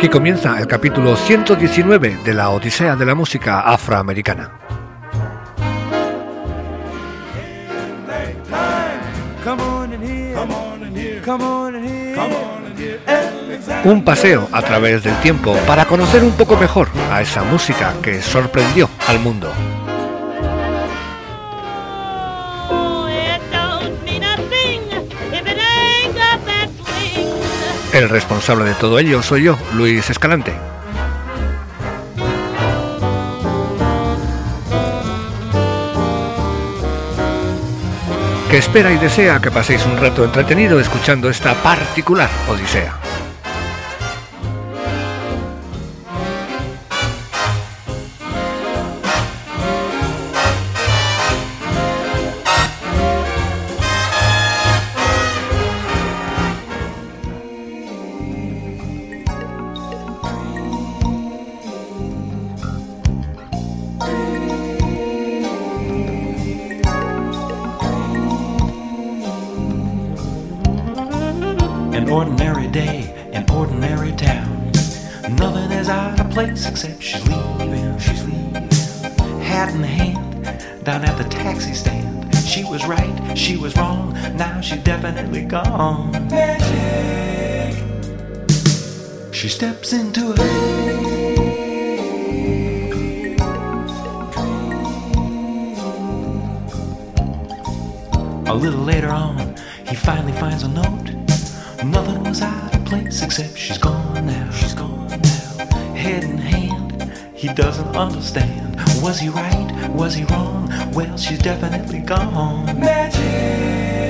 Aquí comienza el capítulo 119 de la Odisea de la música afroamericana. Un paseo a través del tiempo para conocer un poco mejor a esa música que sorprendió al mundo. El responsable de todo ello soy yo, Luis Escalante. Que espera y desea que paséis un rato entretenido escuchando esta particular Odisea. She steps into it. A little later on, he finally finds a note. Nothing was out of place except she's gone now. She's gone now. Head in hand, he doesn't understand. Was he right? Was he wrong? Well, she's definitely gone. Magic.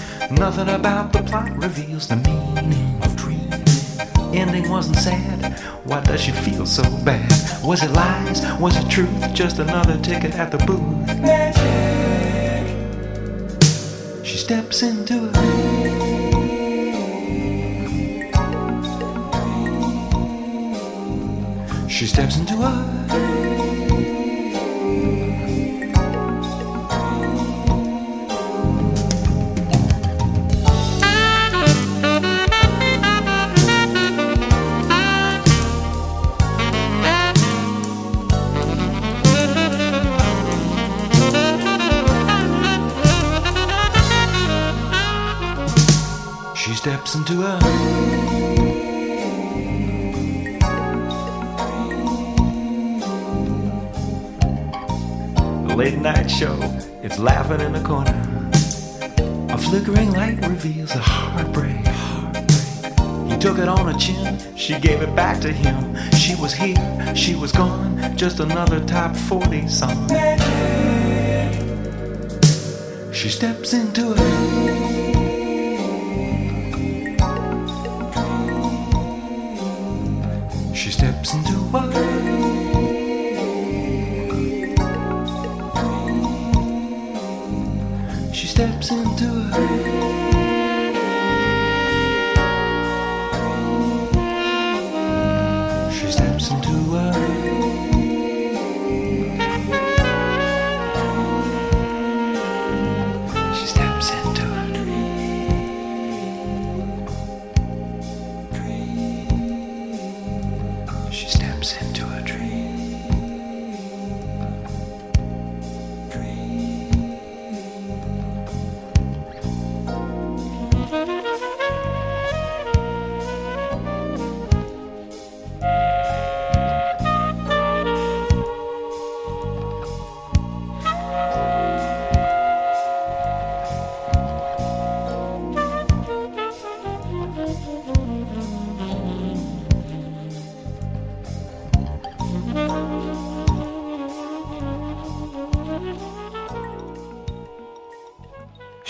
Nothing about the plot reveals the meaning of dreaming. Ending wasn't sad. Why does she feel so bad? Was it lies? Was it truth? Just another ticket at the booth. Magic. She steps into it. She steps into a steps into a late night show. It's laughing in the corner. A flickering light reveals a heartbreak. He took it on her chin. She gave it back to him. She was here. She was gone. Just another top 40 song. She steps into it. She Steps into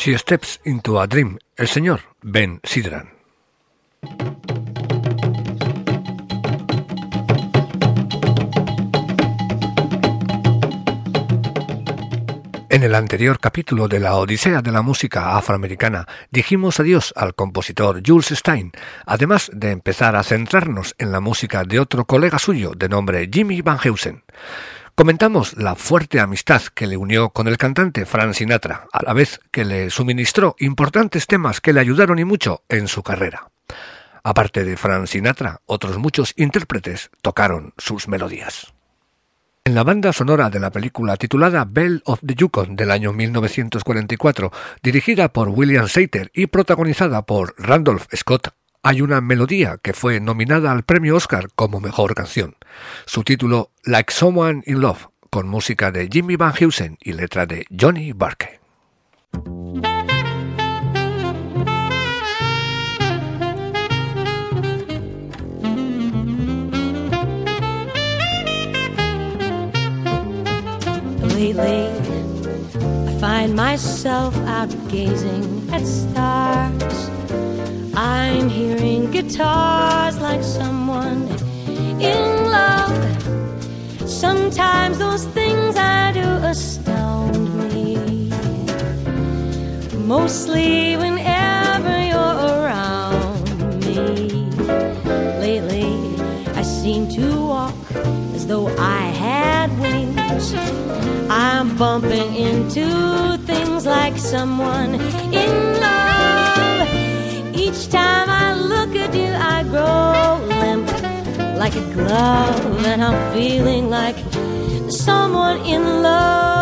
She Steps into a Dream, el señor Ben Sidran. En el anterior capítulo de la Odisea de la música afroamericana dijimos adiós al compositor Jules Stein, además de empezar a centrarnos en la música de otro colega suyo de nombre Jimmy Van Heusen. Comentamos la fuerte amistad que le unió con el cantante Frank Sinatra, a la vez que le suministró importantes temas que le ayudaron y mucho en su carrera. Aparte de Frank Sinatra, otros muchos intérpretes tocaron sus melodías. En la banda sonora de la película titulada Bell of the Yukon del año 1944, dirigida por William Sater y protagonizada por Randolph Scott, hay una melodía que fue nominada al premio Oscar como mejor canción. Su título Like Someone in Love, con música de Jimmy Van Heusen y letra de Johnny Barke. I find myself at stars. I'm hearing guitars like someone in love. Sometimes those things I do astound me. Mostly whenever you're around me. Lately, I seem to walk as though I had wings. I'm bumping into things like someone in. Each time I look at you, I grow limp like a glove, and I'm feeling like someone in love.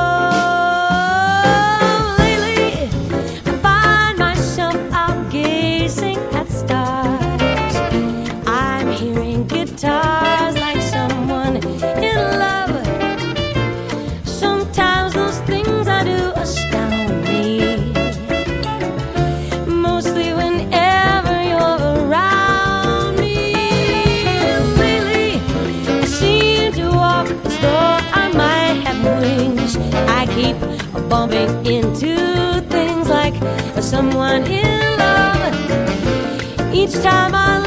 Bumping into things like someone in love. Each time I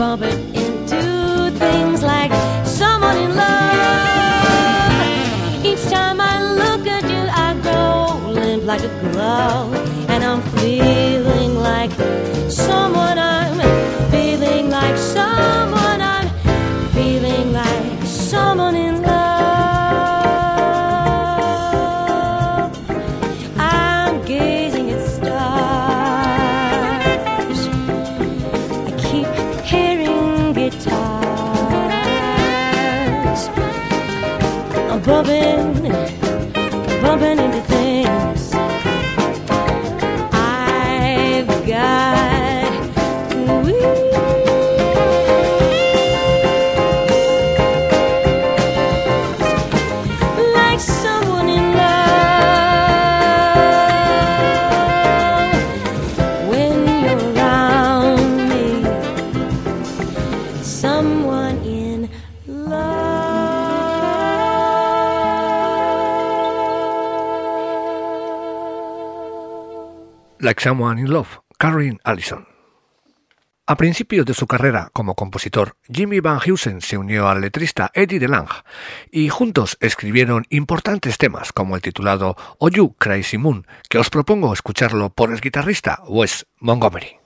bumping into things like someone in love. Each time I look at you, I go limp like a glove, Like Someone in Love, Karen Allison. A principios de su carrera como compositor, Jimmy Van Heusen se unió al letrista Eddie DeLange y juntos escribieron importantes temas como el titulado Oh You Crazy Moon, que os propongo escucharlo por el guitarrista Wes Montgomery.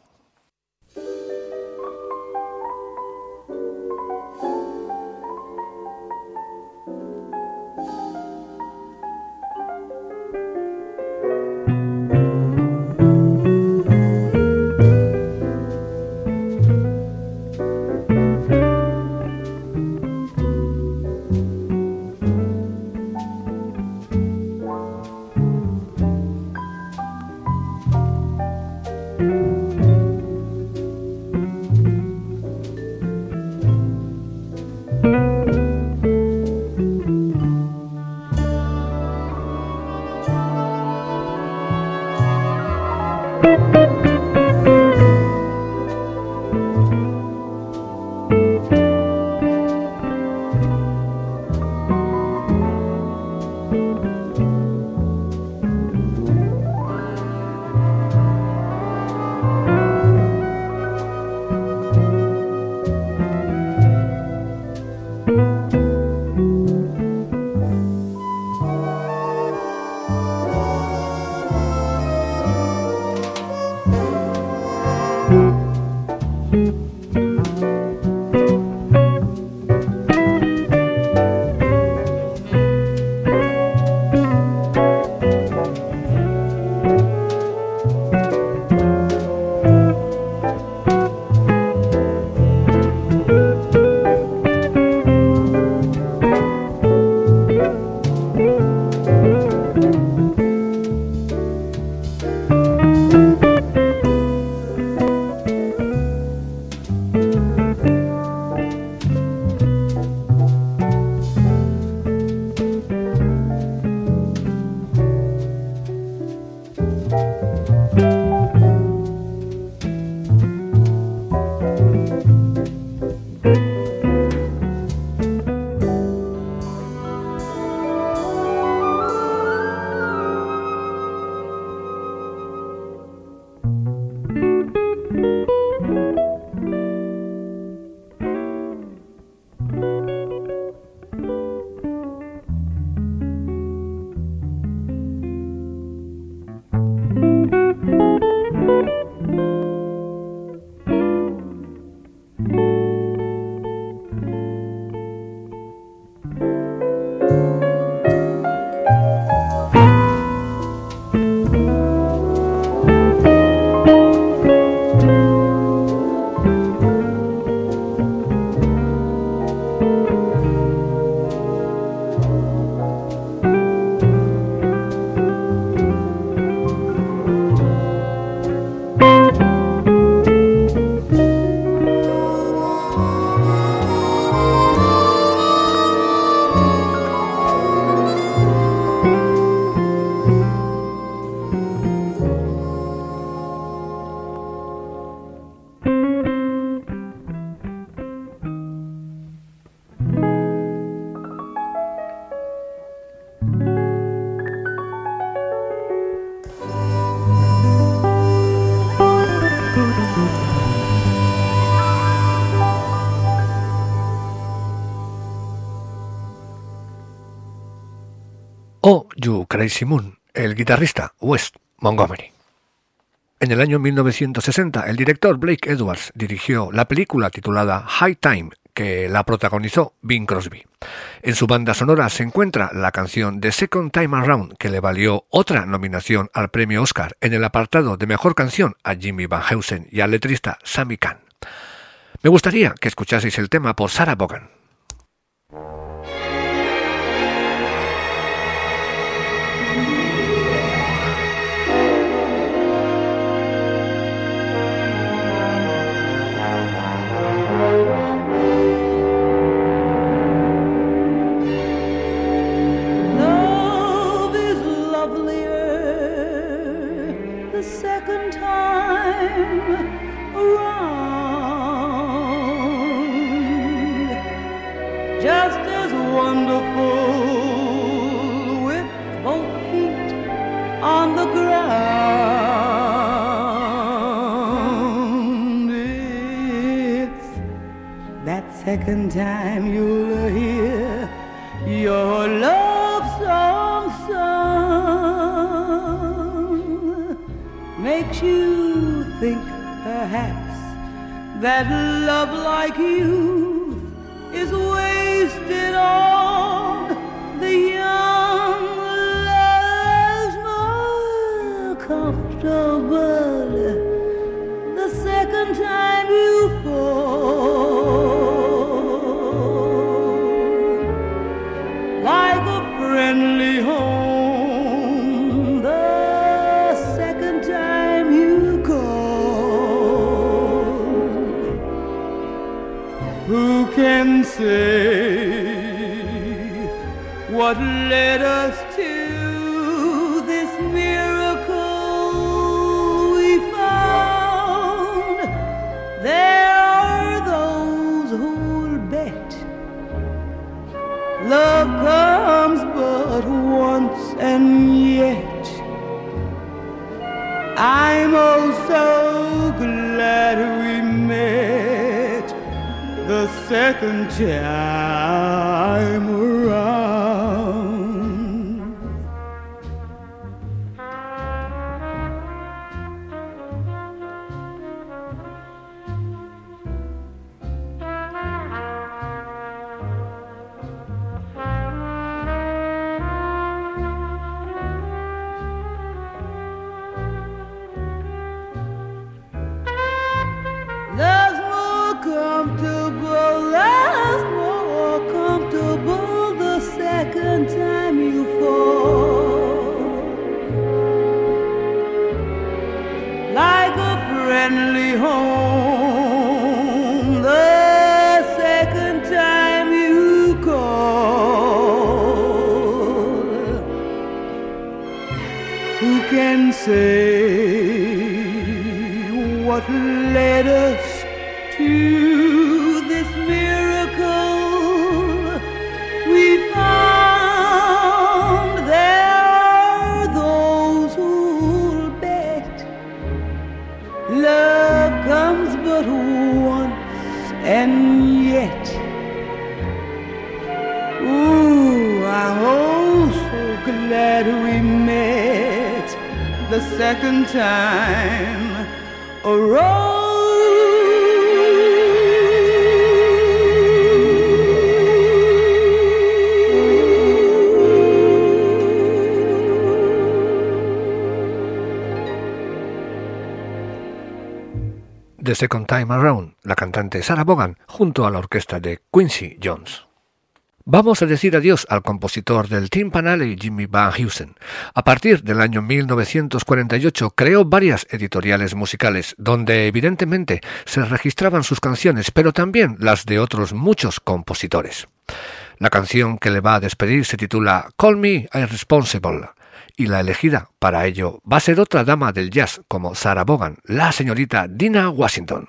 Moon, el guitarrista Wes Montgomery. En el año 1960, el director Blake Edwards dirigió la película titulada High Time, que la protagonizó Bing Crosby. En su banda sonora se encuentra la canción The Second Time Around, que le valió otra nominación al premio Oscar en el apartado de Mejor Canción a Jimmy Van Heusen y al letrista Sammy Kahn. Me gustaría que escuchaseis el tema por Sarah Bogan. Second time you'll hear your love song sung. Makes you think perhaps that love like you say what led us second time. The Second Time Around, la cantante Sarah Vaughan junto a la orquesta de Quincy Jones. Vamos a decir adiós al compositor del y Jimmy Van Heusen. A partir del año 1948 creó varias editoriales musicales donde evidentemente se registraban sus canciones, pero también las de otros muchos compositores. La canción que le va a despedir se titula Call Me Irresponsible y la elegida para ello va a ser otra dama del jazz como Sarah Vaughan, la señorita Dina Washington.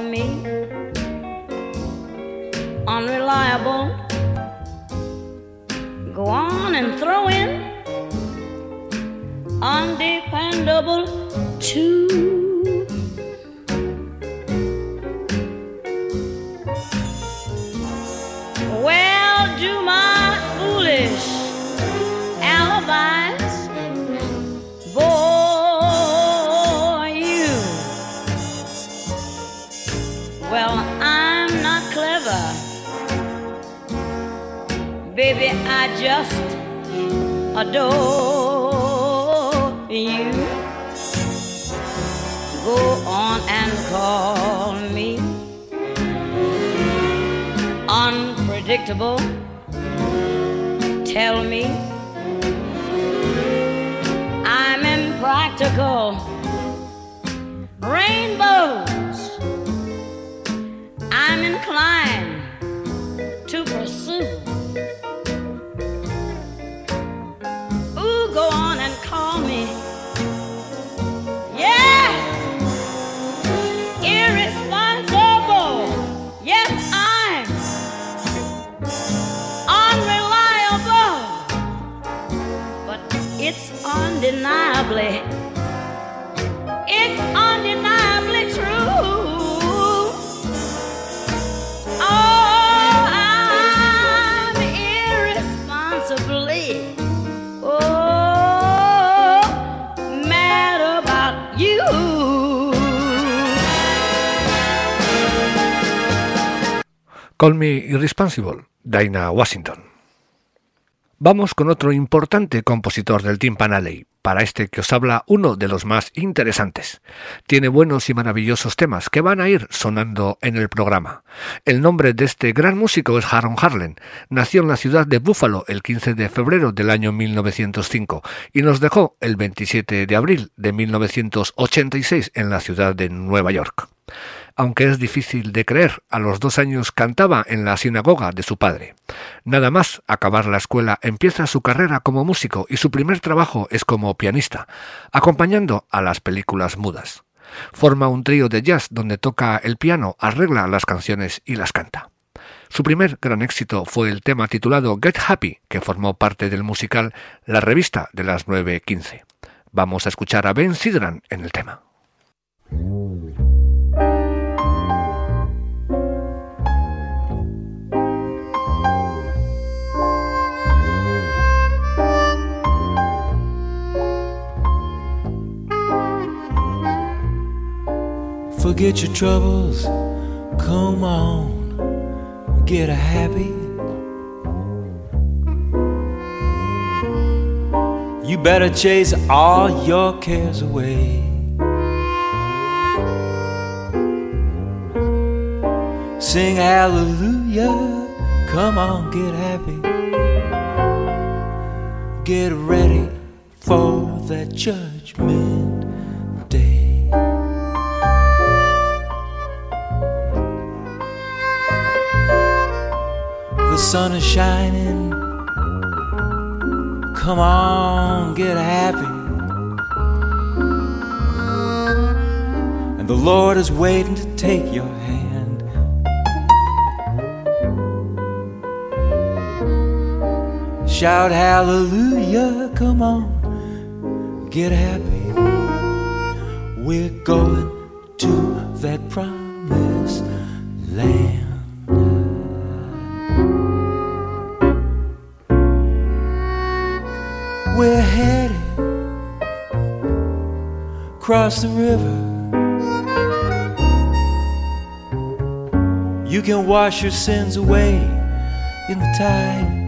Call me Call me irresponsible, Dinah Washington. Vamos con otro importante compositor del timpanaley, para este que os habla uno de los más interesantes. Tiene buenos y maravillosos temas que van a ir sonando en el programa. El nombre de este gran músico es Aaron Harlan. Nació en la ciudad de Buffalo el 15 de febrero del año 1905 y nos dejó el 27 de abril de 1986 en la ciudad de Nueva York aunque es difícil de creer, a los dos años cantaba en la sinagoga de su padre. Nada más acabar la escuela empieza su carrera como músico y su primer trabajo es como pianista, acompañando a las películas mudas. Forma un trío de jazz donde toca el piano, arregla las canciones y las canta. Su primer gran éxito fue el tema titulado Get Happy, que formó parte del musical La revista de las 9.15. Vamos a escuchar a Ben Sidran en el tema. Forget your troubles, come on, get a happy. You better chase all your cares away. Sing hallelujah, come on, get happy. Get ready for that judgment. Sun is shining. Come on, get happy. And the Lord is waiting to take your hand. Shout hallelujah, come on, get happy. We're going to across the river. You can wash your sins away in the tide.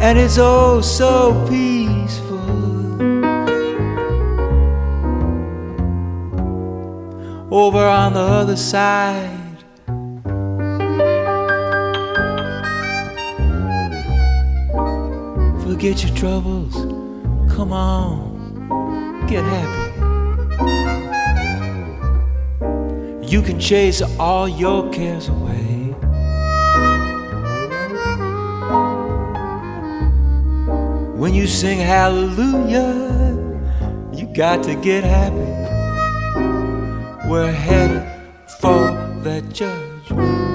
And it's oh so peaceful. Over on the other side. Forget your troubles. Come on, get happy. You can chase all your cares away. When you sing hallelujah, you got to get happy. We're headed for that judgment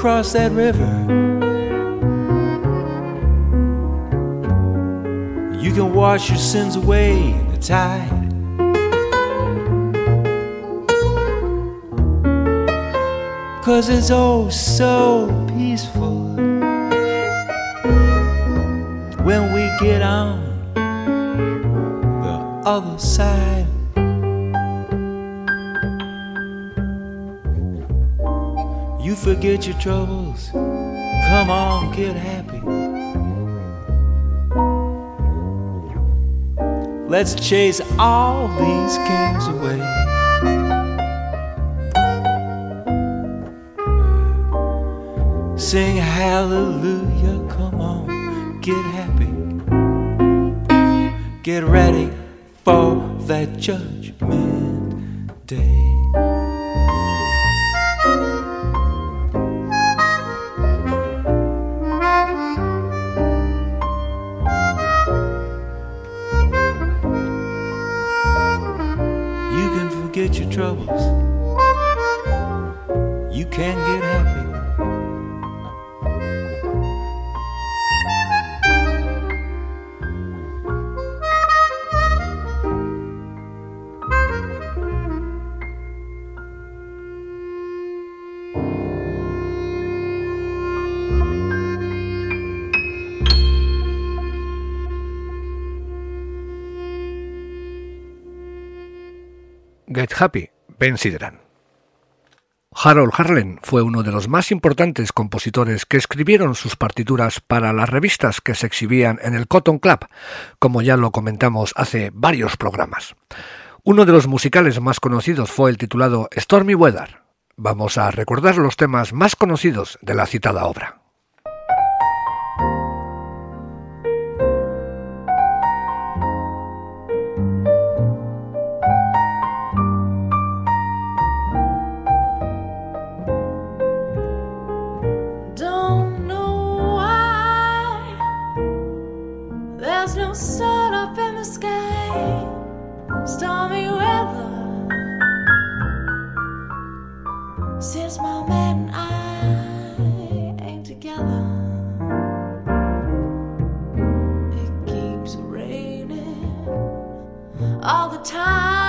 across that river. You can wash your sins away in the tide. Cause it's oh so peaceful when we get on the other side. Forget your troubles. Come on, get happy. Let's chase all these cares away. Sing hallelujah, come on, get happy. Get ready for that judgment day. Troubles. You can't get happy. Happy, Ben Sidran. Harold Harlan fue uno de los más importantes compositores que escribieron sus partituras para las revistas que se exhibían en el Cotton Club, como ya lo comentamos hace varios programas. Uno de los musicales más conocidos fue el titulado Stormy Weather. Vamos a recordar los temas más conocidos de la citada obra. Sun up in the sky. Stormy weather since my man and I ain't together. It keeps raining all the time.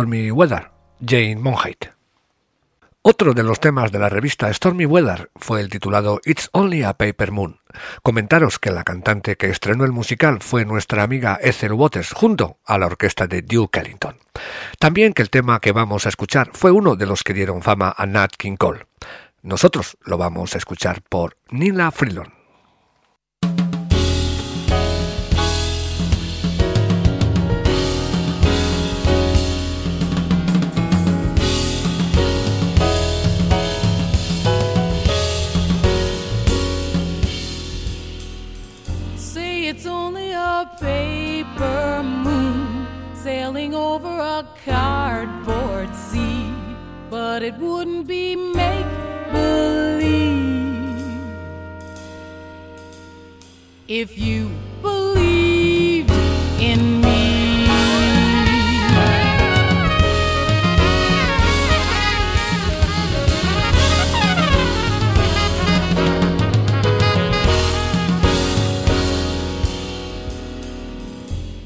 Stormy Weather, Jane Monheit. Otro de los temas de la revista Stormy Weather fue el titulado It's Only a Paper Moon. Comentaros que la cantante que estrenó el musical fue nuestra amiga Ethel Waters junto a la orquesta de Duke Ellington. También que el tema que vamos a escuchar fue uno de los que dieron fama a Nat King Cole. Nosotros lo vamos a escuchar por Nina Freelon. A cardboard sea, but it wouldn't be make believe if you believed in me.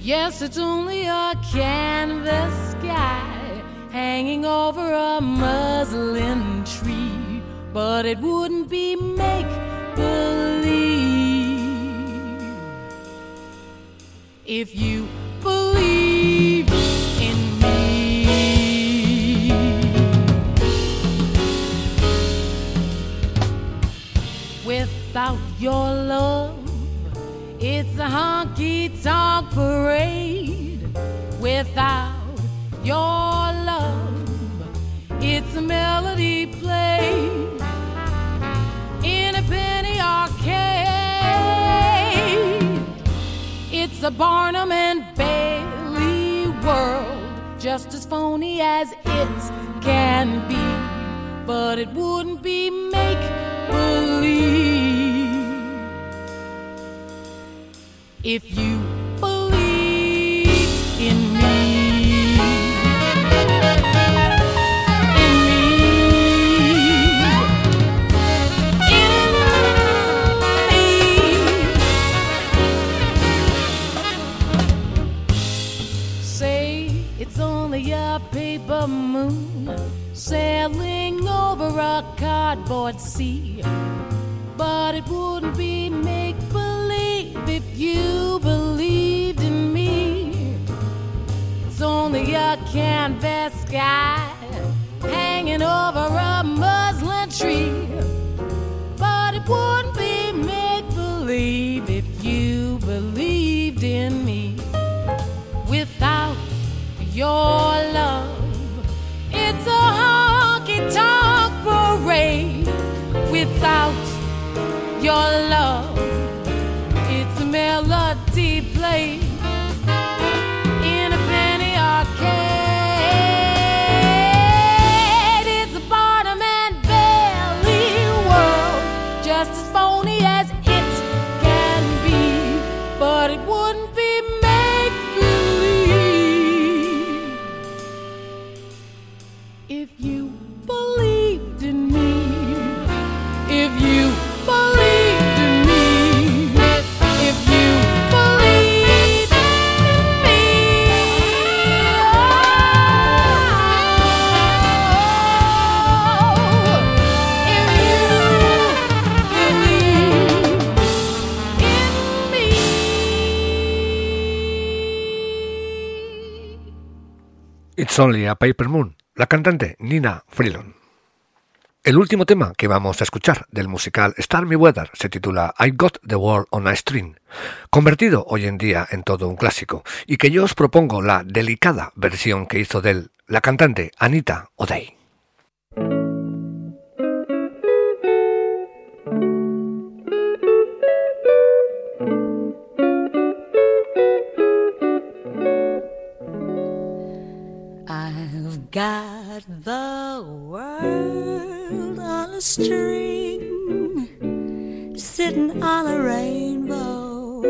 Yes, it's only a canvas sky hanging over a muslin tree, but it wouldn't be make believe if you believe in me. Without your parade without your love. It's a melody played in a penny arcade. It's a Barnum and Bailey world, just as phony as it can be, but it wouldn't be make believe if you sailing over a cardboard sea, but it wouldn't be make believe if you believed in me. It's only a canvas sky hanging over a muslin tree. But it wouldn't be make believe if you believed in me. Without your love, Without your love, It's a melody played It's Only a Paper Moon, la cantante Nina Freelon. El último tema que vamos a escuchar del musical Stormy Weather se titula I Got the World on a String, convertido hoy en día en todo un clásico, y que yo os propongo la delicada versión que hizo de él la cantante Anita O'Day. Got the world on a string, sitting on a rainbow.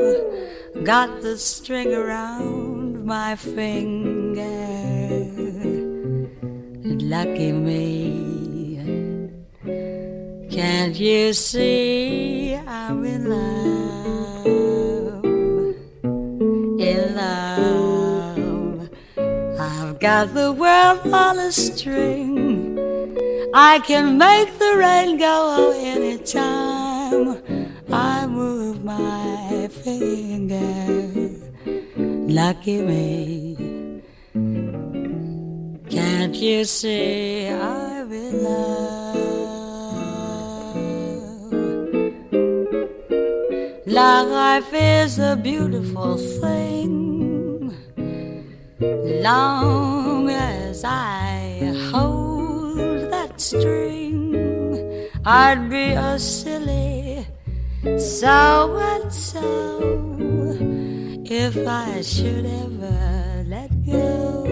Got the string around my finger. Lucky me. Can't you see I'm in love? Got the world on a string. I can make the rain go anytime I move my finger. Lucky me. Can't you see I'm in love? Life is a beautiful thing. Long as I hold that string, I'd be a silly so and so if I should ever let go.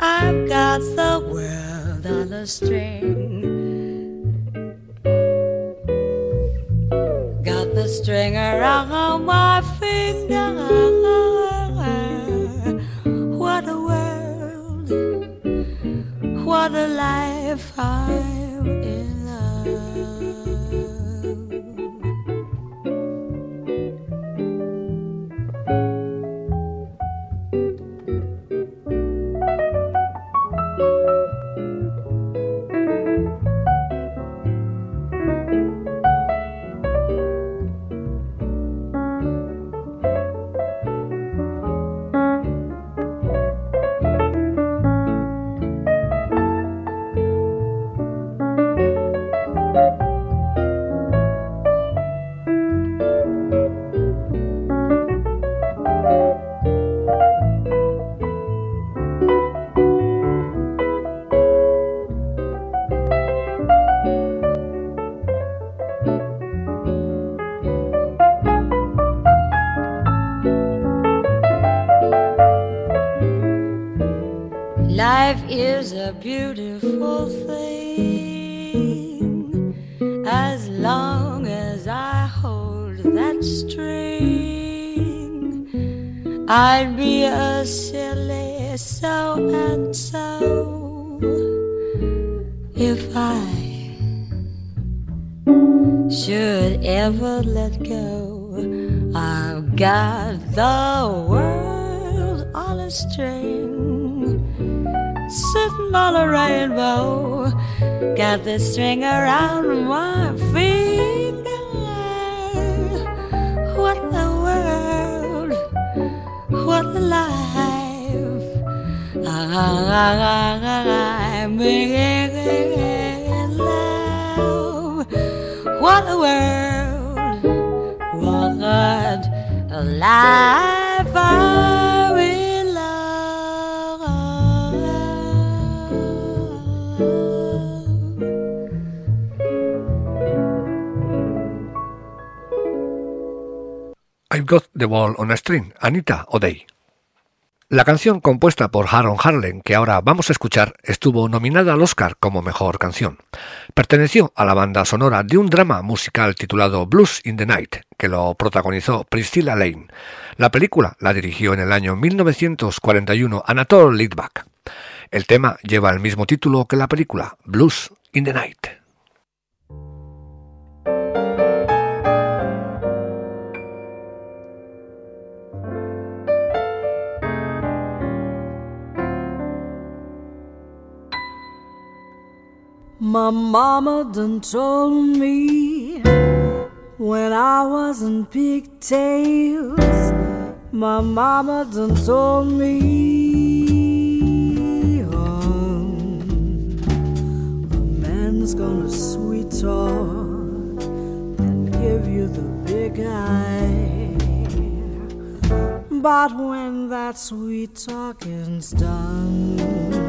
I've got the world on a string. The string around my finger. What a world, what a life I'm go. I've got the world on a string sitting on a rainbow. Got the string around my finger. What the world, what a life. I'm in love. What a world, a life. I'm in I've Got the Ball on a String, Anita O'Day. La canción compuesta por Aaron Harlan, que ahora vamos a escuchar, estuvo nominada al Oscar como mejor canción. Perteneció a la banda sonora de un drama musical titulado Blues in the Night, que lo protagonizó Priscilla Lane. La película la dirigió en el año 1941 Anatole Litvak. El tema lleva el mismo título que la película, Blues in the Night. My mama done told me when I was in pigtails. My mama done told me um, a man's gonna sweet talk and give you the big eye. But when that sweet talking's done,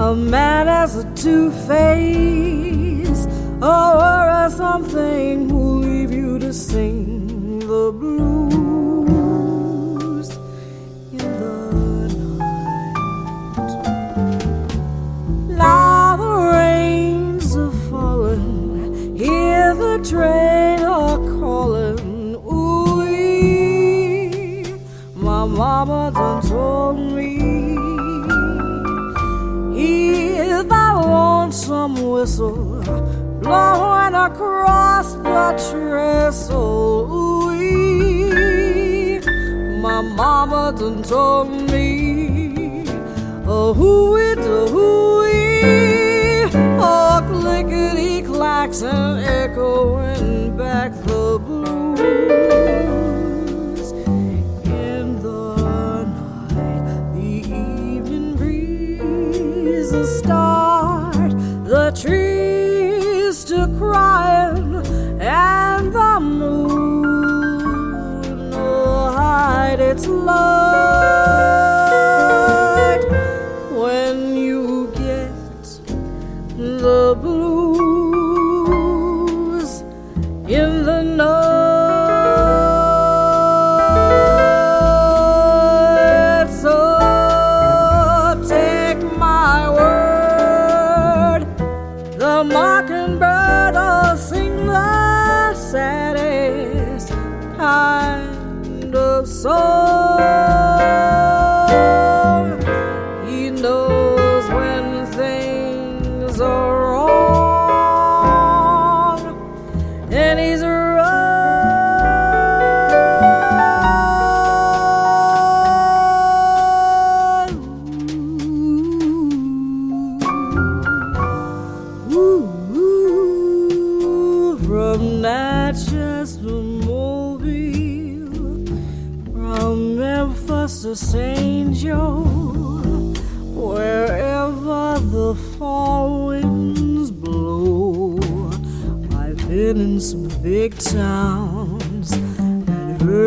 a man has a two face, or a something will leave you to sing the blues in the night. Now the rains are falling, hear the train are calling. Ooh, my mama done told me. Lonesome whistle blowing across the trestle. Ooh-wee. My mama done told me, oh, hoo-wee, hoo-wee, oh, clickety clacks and echoing back the blues. Start the trees to crying, and the moon will hide its light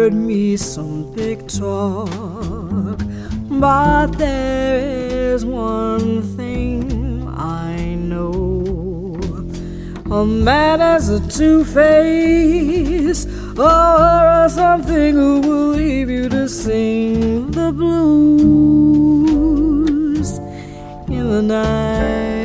heard me some big talk, but there is one thing I know. A man has a two face, or something who will leave you to sing the blues in the night.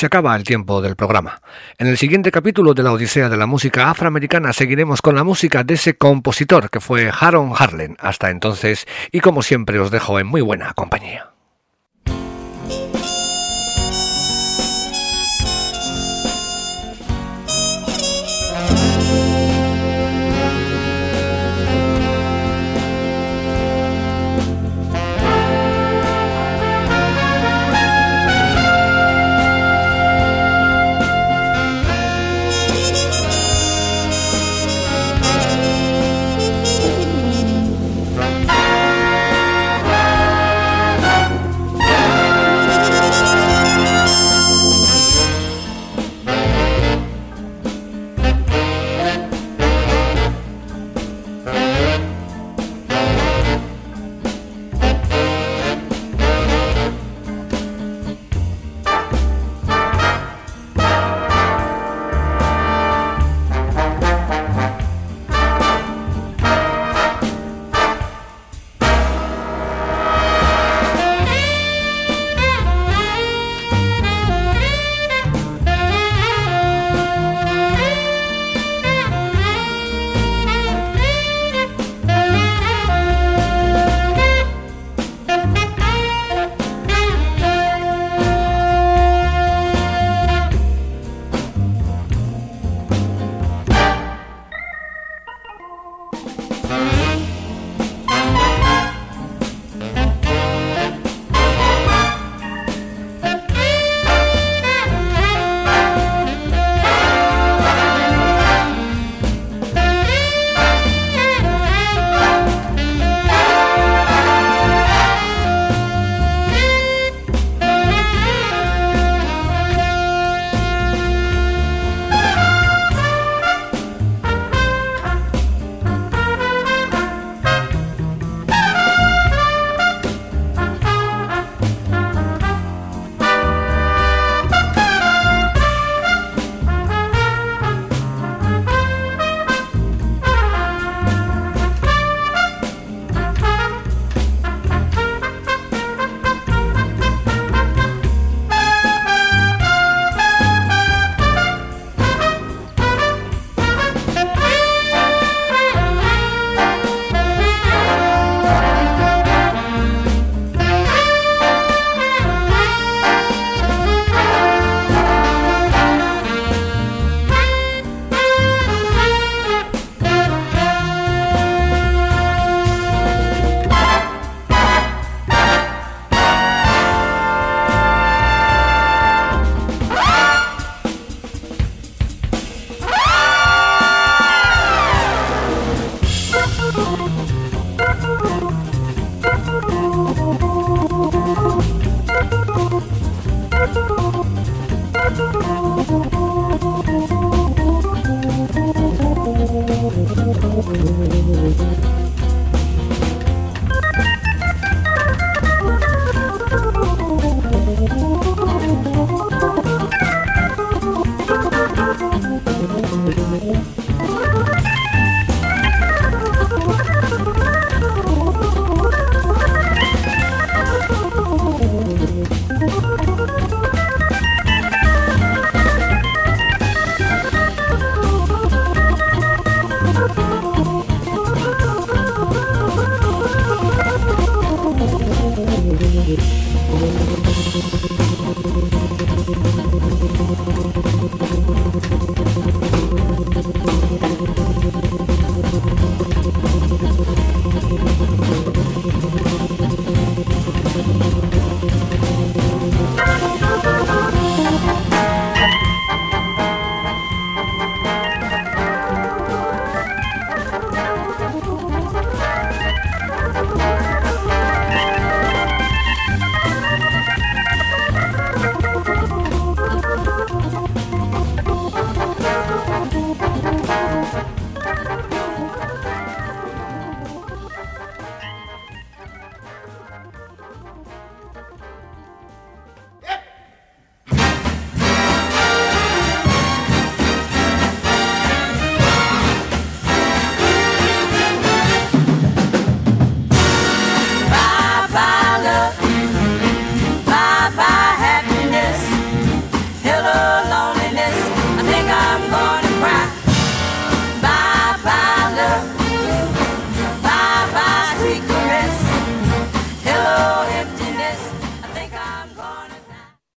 Se acaba el tiempo del programa. En el siguiente capítulo de la Odisea de la Música Afroamericana seguiremos con la música de ese compositor que fue Haron Harlan. Hasta entonces, y como siempre os dejo en muy buena compañía.